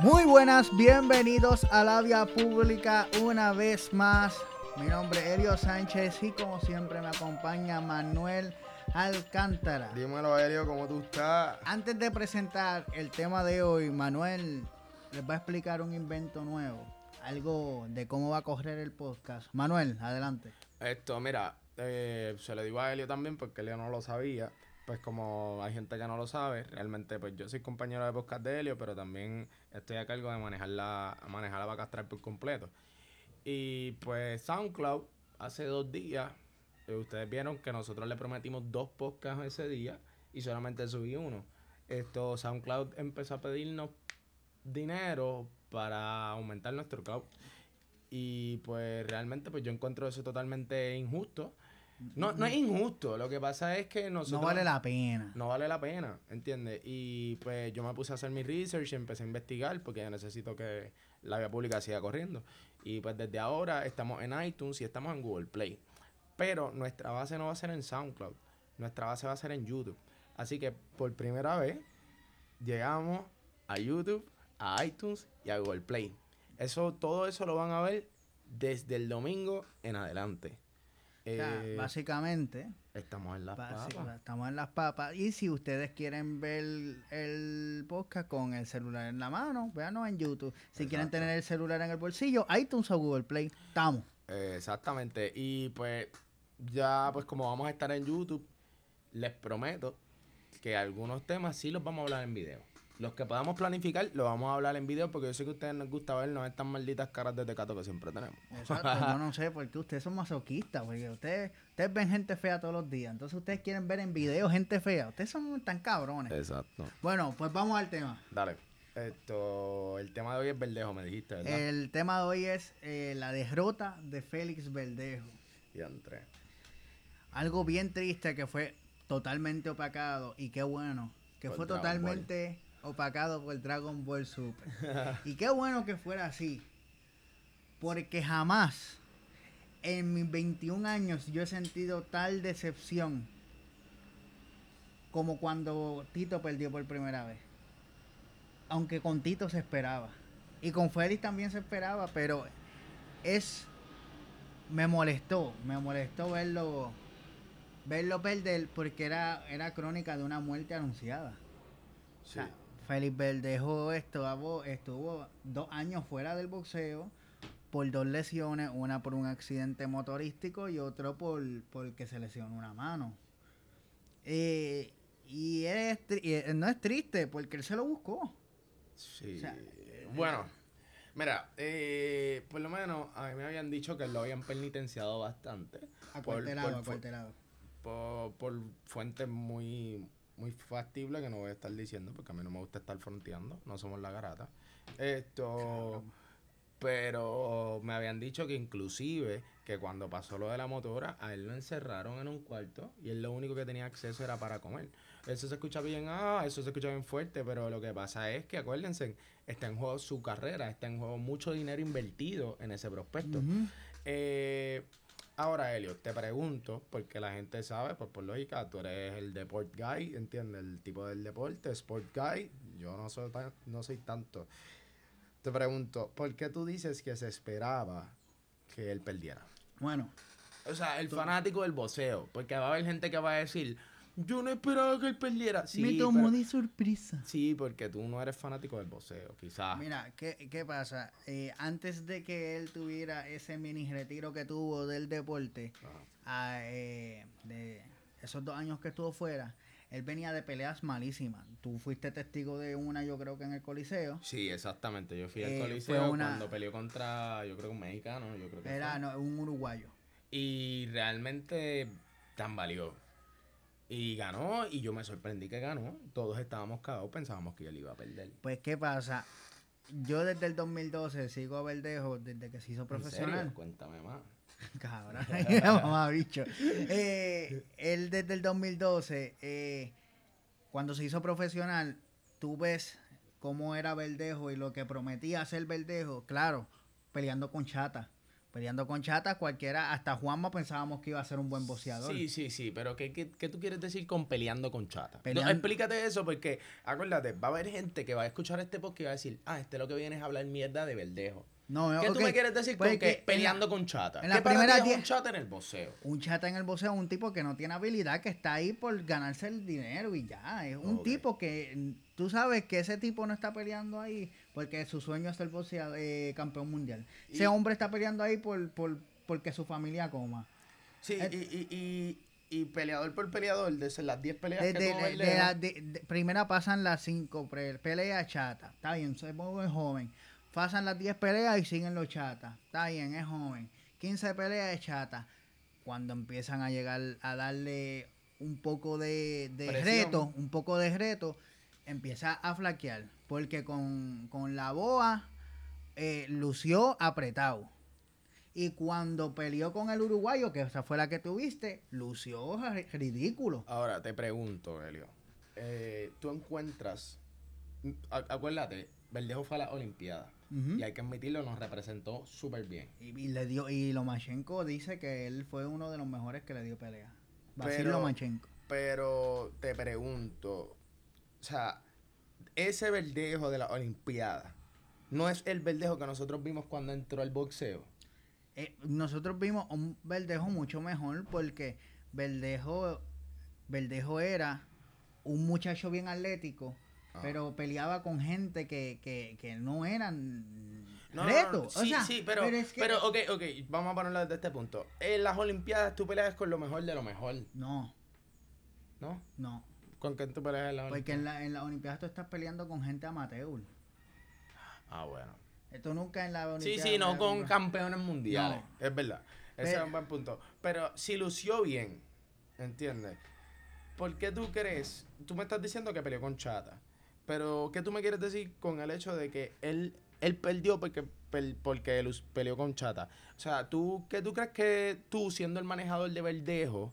Muy buenas, bienvenidos a la vía pública una vez más. Mi nombre es Elio Sánchez y como siempre me acompaña Manuel Alcántara. Dímelo, Elio, ¿cómo tú estás? Antes de presentar el tema de hoy, Manuel les va a explicar un invento nuevo, algo de cómo va a correr el podcast. Manuel, adelante. Esto, mira, eh, se lo digo a Elio también porque Elio no lo sabía. Pues como hay gente que no lo sabe, realmente pues yo soy compañero de podcast de Elio, pero también estoy a cargo de manejar la, manejar la vaca astral por completo. Y pues SoundCloud, hace dos días, eh, ustedes vieron que nosotros le prometimos dos podcasts ese día y solamente subí uno. Esto, SoundCloud empezó a pedirnos dinero para aumentar nuestro cloud. Y pues realmente pues yo encuentro eso totalmente injusto. No, no es injusto, lo que pasa es que nosotros... No vale la pena. No vale la pena, ¿entiendes? Y pues yo me puse a hacer mi research y empecé a investigar porque necesito que la vía pública siga corriendo. Y pues desde ahora estamos en iTunes y estamos en Google Play. Pero nuestra base no va a ser en SoundCloud, nuestra base va a ser en YouTube. Así que por primera vez llegamos a YouTube, a iTunes y a Google Play. Eso, todo eso lo van a ver desde el domingo en adelante. Sea, Eh, básicamente, estamos en las papas. estamos en las papas. Y si ustedes quieren ver el podcast con el celular en la mano, véanos en YouTube. Si quieren tener el celular en el bolsillo, iTunes o Google Play, estamos. Eh, exactamente. Y pues ya pues como vamos a estar en YouTube, les prometo que algunos temas sí los vamos a hablar en video. Los que podamos planificar los vamos a hablar en video porque yo sé que a ustedes les gusta vernos estas malditas caras de tecato que siempre tenemos. Exacto, yo no sé por qué ustedes son masoquistas, porque ustedes, ustedes ven gente fea todos los días, entonces ustedes quieren ver en video gente fea, ustedes son tan cabrones. Exacto. Bueno, pues vamos al tema. Dale. Esto, el tema de hoy es verdejo, me dijiste, ¿verdad? El tema de hoy es eh, la derrota de Félix Verdejo. Y entré. Algo bien triste que fue totalmente opacado y qué bueno que Por fue totalmente opacado por Dragon Ball Super. y qué bueno que fuera así. Porque jamás en mis 21 años yo he sentido tal decepción como cuando Tito perdió por primera vez. Aunque con Tito se esperaba. Y con Félix también se esperaba, pero es me molestó, me molestó verlo verlo perder porque era era crónica de una muerte anunciada. O Sí. sea, Félix Verdejo estuvo, estuvo dos años fuera del boxeo por dos lesiones, una por un accidente motorístico y otro por porque se lesionó una mano. Eh, y es, y es- no es triste porque él se lo buscó. Sí. O sea, bueno, mira, eh, por lo menos a mí me habían dicho que lo habían penitenciado bastante. Por- Acuartelado, por- acuartelado. por, por fuentes muy, muy factibles que no voy a estar diciendo porque a mí no me gusta estar fronteando, no somos la garata. Esto, pero me habían dicho que inclusive que cuando pasó lo de la motora, a él lo encerraron en un cuarto y él lo único que tenía acceso era para comer. Eso se escucha bien, ah, eso se escucha bien fuerte, pero lo que pasa es que acuérdense, está en juego su carrera, está en juego mucho dinero invertido en ese prospecto. Eh, ahora, Elio, te pregunto, porque la gente sabe, pues por lógica, tú eres el deport guy, ¿entiendes? El tipo del deporte, sport guy. Yo no soy, tan- no soy tanto. Te pregunto, ¿por qué tú dices que se esperaba que él perdiera? Bueno, O sea, el fanático del boxeo, porque va a haber gente que va a decir, yo no esperaba que él perdiera. Sí, me tomó pero- de sorpresa. sí, porque tú no eres fanático del boxeo, quizás. Mira, ¿qué, qué pasa? Eh, antes de que él tuviera ese mini retiro que tuvo del deporte, Ah, a, eh, de esos dos años que estuvo fuera, él venía de peleas malísimas. Tú fuiste testigo de una, yo creo que en el Coliseo. Sí, exactamente. Yo fui al Eh, coliseo una- cuando peleó contra, yo creo que un mexicano, yo creo que Era fue. no, un uruguayo. Y realmente tambaleó. Y ganó, y yo me sorprendí que ganó. Todos estábamos cagados, pensábamos que él iba a perder. Pues, ¿qué pasa? Yo desde el 2012 sigo a Verdejo desde que se hizo ¿En profesional. serio? Cuéntame más. Cabrón, mamá bicho. Eh, él desde el 2012, eh, cuando se hizo profesional, tú ves cómo era Verdejo y lo que prometía hacer Verdejo, claro, peleando con Chata. Peleando con Chata, cualquiera, hasta Juanma pensábamos que iba a ser un buen boxeador. Sí, sí, sí, pero ¿qué, qué, qué tú quieres decir con peleando con chata? No, explícate eso porque, acuérdate, va a haber gente que va a escuchar este podcast y va a decir, ah, este lo que viene es hablar mierda de verdejo. No, ¿Qué ok, tú me quieres decir pues con que que en la- peleando con chata? en la ¿Qué para primera ti es die- un chata en el boxeo? Un chata en el boxeo es un tipo que no tiene habilidad, que está ahí por ganarse el dinero y ya. Es un tipo que mm, tú sabes que ese tipo no está peleando ahí porque su sueño es ser boxeador, eh, campeón mundial. Ese hombre está peleando ahí por, por porque su familia coma. Sí, Eh, y, y, y, peleador por peleador, de las 10 peleas De, que de- de- de la- primera pasan las cinco pre- peleas chata. Está bien, muy joven. Pasan las 10 peleas y siguen los chatas. Está bien, es joven. 15 peleas de chata. Cuando empiezan a llegar a darle un poco de, de reto, un poco de reto, empieza a flaquear. Porque con, con la boa eh, lució apretado. Y cuando peleó con el uruguayo, que esa fue la que tuviste, lució ri- ridículo. Ahora, te pregunto, Helio. eh, tú encuentras. acuérdate, Verdejo fue a las Olimpiadas. Y hay que admitirlo, nos representó súper bien. Y, y le dio y Lomachenko dice que él fue uno de los mejores que le dio pelea. Basil Lomachenko. Pero te pregunto, o sea, ese verdejo de la Olimpiada no es el verdejo que nosotros vimos cuando entró al boxeo. Eh, nosotros vimos un Verdejo mucho mejor porque Verdejo, Verdejo era un muchacho bien atlético, Ah. pero peleaba con gente que, que, que no eran No, no, O sí, sea, sí, pero, es que- pero, ok, ok, vamos a ponerlo desde este punto. En las Olimpiadas tú peleas con lo mejor de lo mejor, No, ¿no? no. ¿Con quién tú peleas en las Porque en, la, en las Olimpiadas tú estás peleando con gente amateur. Ah, bueno. Esto nunca en la Sí, Olimpiada. sí, no la- con campeones mundiales. No. Es verdad. Ese Pero- es un buen punto. Pero si lució bien, ¿entiendes? ¿Por qué tú crees? Tú me estás diciendo que peleó con Chata. Pero, ¿qué tú me quieres decir con el hecho de que él, él perdió porque, pel- porque peleó con Chata? O sea, ¿tú, ¿qué tú crees que tú, siendo el manejador de Verdejo,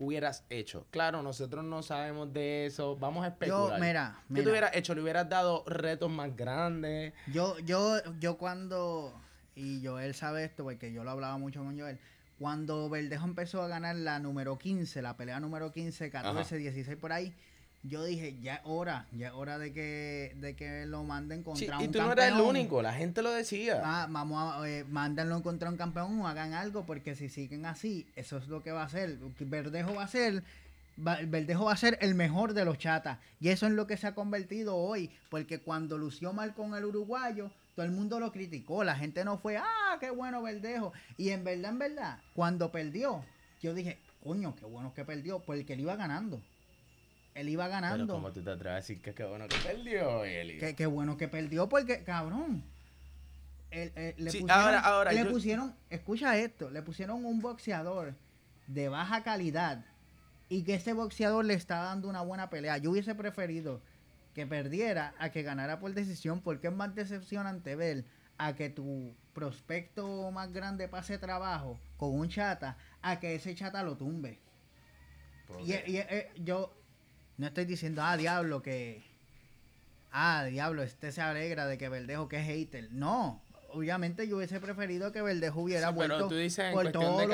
hubieras hecho? Claro, nosotros no sabemos de eso. Vamos a Yo, especular. mira, ¿Qué mira. tú hubieras hecho? ¿Le hubieras dado retos más grandes? Yo, yo, yo cuando, y Joel sabe esto porque yo lo hablaba mucho con Joel, cuando Verdejo empezó a ganar la número 15, la pelea número 15, 14, 16 por ahí, yo dije, ya es hora, ya es hora de que, de que lo manden contra Sí, un y tú campeón. no eras el único, la gente lo decía. Ah, vamos a eh, contra un campeón o hagan algo porque si siguen así, eso es lo que va a hacer. Verdejo va a ser va- Verdejo va a ser el mejor de los chatas y eso es lo que se ha convertido hoy, porque cuando lució mal con el uruguayo, todo el mundo lo criticó, la gente no fue, "Ah, qué bueno Verdejo." Y en verdad, en verdad, cuando perdió, yo dije, "Coño, qué bueno que perdió", porque él iba ganando. Él iba Pero ganando. como tú te atreves a decir que qué bueno que perdió, Eli. Qué, qué bueno que perdió porque, cabrón. el- el- le Sí, pusieron, ahora- ahora, le yo- pusieron, escucha esto, le pusieron un boxeador de baja calidad y que ese boxeador le está dando una buena pelea. Yo hubiese preferido que perdiera a que ganara por decisión porque es más decepcionante ver a que tu prospecto más grande pase trabajo con un chata a que ese chata lo tumbe. ¿Por Y, qué? y, eh, yo no estoy diciendo, ah, diablo, que. Ah, diablo, este se alegra de que Verdejo que es hater. No, obviamente yo hubiese preferido que Verdejo hubiera Sí, vuelto pero tú dices en por cuestión todo de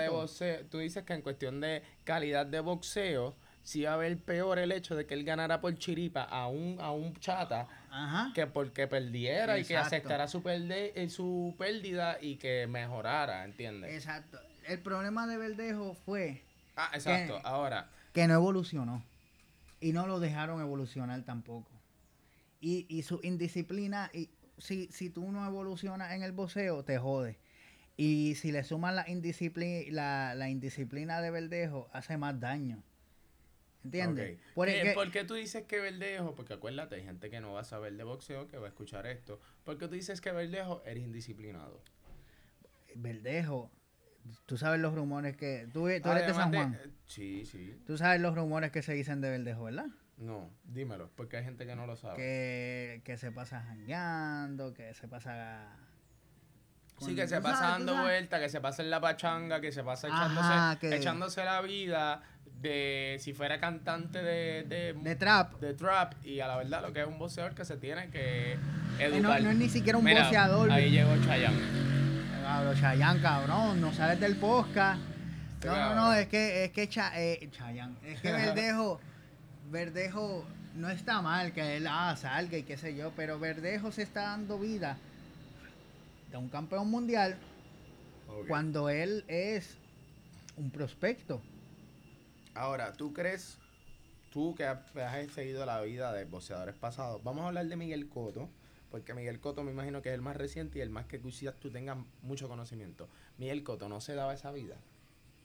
de boxeo, tú dices que en cuestión de calidad de boxeo, sí va a haber peor el hecho de que él ganara por chiripa a un, a un chata Ajá. que porque perdiera y que aceptara su, perde- eh, su pérdida y que mejorara, ¿entiendes? Exacto. El problema de Verdejo fue Ah, exacto. que- Ahora, que no evolucionó. Y no lo dejaron evolucionar tampoco. Y, y su indisciplina, y si, si tú no evolucionas en el boxeo, te jode. Y si le suman la indisciplina, la, la indisciplina de Verdejo, hace más daño. ¿Entiendes? ok. Por, ¿Qué- el que- ¿Por qué tú dices que Verdejo? Porque acuérdate, hay gente que no va a saber de boxeo que va a escuchar esto. ¿Por qué tú dices que Verdejo eres indisciplinado? Verdejo, tú sabes los rumores que... Tú, tú eres de San de- Juan. eh, Sí, sí. Tú sabes los rumores que se dicen de Verdejo, ¿verdad? No, dímelo, porque hay gente que no lo sabe. Que, que se pasa jangueando, que se pasa... Sí, que se pasa sabes, dando vueltas, que se pasa en la pachanga, que se pasa Ajá, echándose, que- echándose la vida de si fuera cantante de, de, De trap. de trap y a la verdad lo que es un boxeador que se tiene que Eh, educar. No, no es ni siquiera un Mira, boxeador. Ahí llegó Chayanne. Cabrón, Chayanne, cabrón, no sales del podcast. No, no, no, es que, es que Cha- eh, Chayanne, es que Verdejo, Verdejo no está mal que él ah, salga y qué sé yo, pero Verdejo se está dando vida de un campeón mundial cuando él es un prospecto. Ahora, ¿tú crees, tú que has, has seguido la vida de boxeadores pasados, vamos a hablar de Miguel Cotto, porque Miguel Cotto me imagino que es el más reciente y el más que quizás tú tengas mucho conocimiento. Miguel Cotto no se daba esa vida.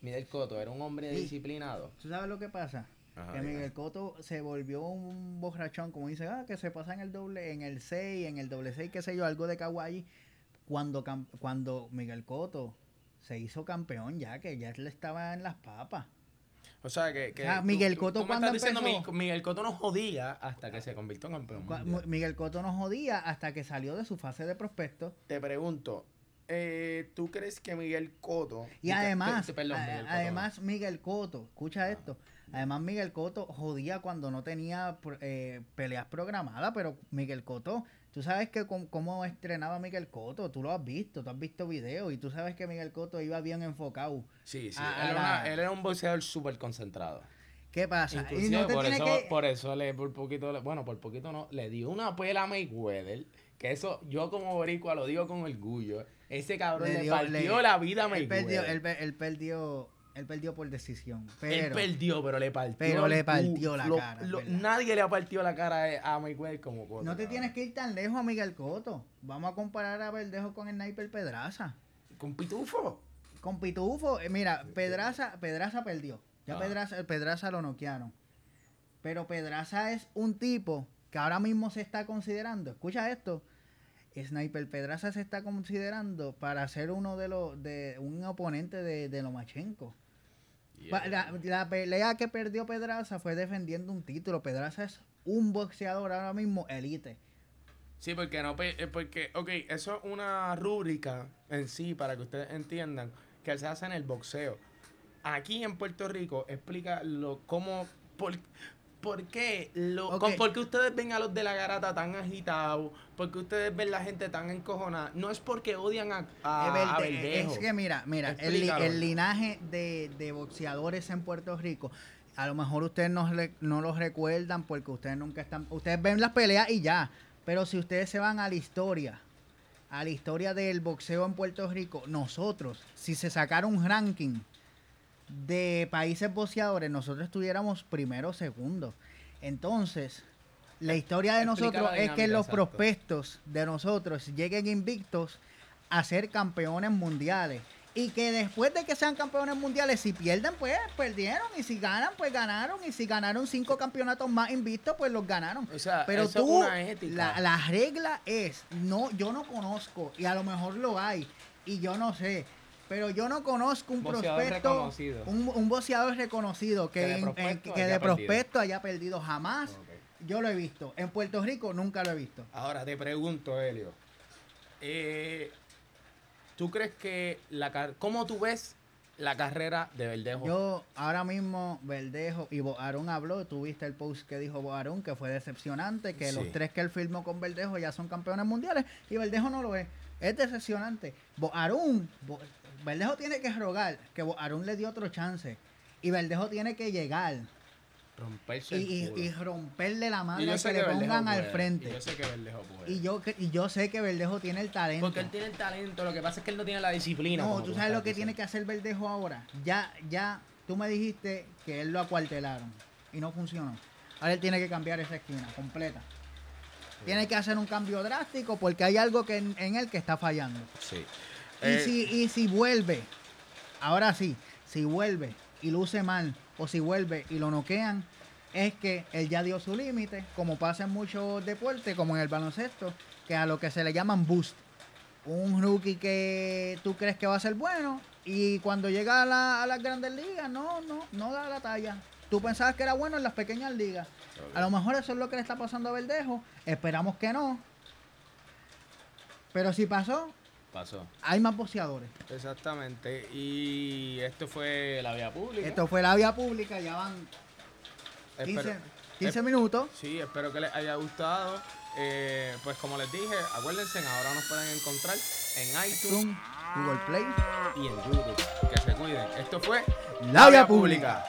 Miguel Cotto era un hombre Sí. disciplinado. ¿Tú sabes lo que pasa? Ajá, que. Miguel Cotto se volvió un borrachón, como dice, ah, que se pasa en el doble, en el 6, en el doble 6, qué sé yo, algo de kawaii. Cuando, cuando Miguel Cotto se hizo campeón ya, que ya le estaba en las papas. O sea, que... que O sea, tú- Miguel tú- Cotto tú me cuando estás diciendo, empezó- Miguel Cotto no jodía hasta que se convirtió en campeón. Mundial. Miguel Cotto nos jodía hasta que salió de su fase de prospecto. Te pregunto, eh, ¿tú crees que Miguel Cotto... Y además, perdón, Miguel Cotto, además Miguel Cotto, escucha esto, además Miguel Cotto jodía cuando no tenía eh, peleas programadas, pero Miguel Cotto, tú sabes que cómo estrenaba Miguel Cotto, tú lo has visto, tú has visto videos y tú sabes que Miguel Cotto iba bien enfocado. Sí, sí, a- él, a era la- una- él era un boxeador súper concentrado. ¿Qué pasa? Y Inclusive no por, eso, que... por eso le por poquito, le- bueno, por poquito no, le dio una pela a Mayweather, que eso yo como boricua lo digo con orgullo. Ese cabrón Le le, dio- partió le- la vida a él Mayweather. perdió, él, él perdió, él perdió por decisión, Él perdió, pero le partió pero le partió la lo- cara, nadie le ha partido la cara a Mayweather como Cotto. No te tienes que ir tan lejos a Miguel Cotto. Vamos a comparar a Verdejo con el Sniper Pedraza. Con Pitufo. Con Pitufo, eh, mira, Pedraza, Pedraza perdió. Ya Ah. Pedraza, Pedraza lo noquearon. Pero Pedraza es un tipo que ahora mismo se está considerando. Escucha esto. Sniper Pedraza se está considerando para ser uno de los de un oponente de, de Lomachenko. La, la pelea que perdió Pedraza fue defendiendo un título. Pedraza es un boxeador ahora mismo elite. Sí, porque no, eh, porque, ok, eso es una rúbrica en sí, para que ustedes entiendan, que se hace en el boxeo. Aquí en Puerto Rico, explica lo, cómo, por, por qué, lo, Ok. con- por qué ustedes ven a los de la garata tan agitados, por qué ustedes ven la gente tan encojonada. No es porque odian a, a, a es que mira, mira, el, el linaje de, de boxeadores en Puerto Rico, a lo mejor ustedes no, le- no los recuerdan porque ustedes nunca están, ustedes ven las peleas y ya, pero si ustedes se van a la historia, a la historia del boxeo en Puerto Rico, nosotros, si se sacara un ranking de países boxeadores, nosotros estuviéramos primero o segundo. Entonces, la historia de Explica nosotros es que los exacto. prospectos de nosotros lleguen invictos a ser campeones mundiales. Y que después de que sean campeones mundiales, si pierden, pues perdieron. Y si ganan, pues ganaron. Y si ganaron cinco campeonatos más invictos, pues los ganaron. O sea, Pero tú, la, la regla es, no, yo no conozco, y a lo mejor lo hay, y yo no sé, pero yo no conozco un prospecto, un, un boxeador reconocido que, Que de en- en- prospecto que haya de perdido. prospecto haya perdido jamás. Yo lo he visto. En Puerto Rico nunca lo he visto. Ahora te pregunto, Helio. Eh, ¿Tú crees que la car- cómo tú ves la carrera de Verdejo? Yo ahora mismo, Verdejo y Boarón habló, tuviste el post que dijo Boarón, que fue decepcionante, que Sí. los tres que él firmó con Verdejo ya son campeones mundiales y Verdejo no lo es. Es decepcionante. Boarón, Bo- Verdejo tiene que rogar que Boarón le dio otro chance y Verdejo tiene que llegar Romperse y, el y- culo. y romperle la Y madre yo que le Verdejo pongan al puede, frente. y yo sé que Verdejo puede. Y yo, y sé que Verdejo tiene el talento. Porque él tiene el talento, lo que pasa es que él no tiene la disciplina. No, tú sabes lo que tiene que hacer Verdejo ahora. Ya, ya, tú me dijiste que él lo acuartelaron y no funcionó. Ahora él tiene que cambiar esa esquina completa. Tiene que hacer un cambio drástico porque hay algo que en, en él que está fallando. Sí. Y, Eh, si, y si vuelve, ahora sí, si vuelve y luce mal o si vuelve y lo noquean, es que él ya dio su límite, como pasa en muchos deportes, como en el baloncesto, que a lo que se le llaman boost. Un rookie que tú crees que va a ser bueno y cuando llega a, la- a las grandes ligas, no, no, no da la talla. Tú pensabas que era bueno en las pequeñas ligas. A lo mejor eso es lo que le está pasando a Verdejo. Esperamos que no. Pero si pasó, Pasó. hay más boxeadores. Exactamente. Y esto fue la vía pública. Esto fue la vía pública, ya van 15, Espero- 15 eh, minutos. Sí, espero que les haya gustado. Eh, pues como les dije, acuérdense, ahora nos pueden encontrar en iTunes, Zoom. Google Play y en YouTube. Que se cuiden. Esto fue La Vía Pública.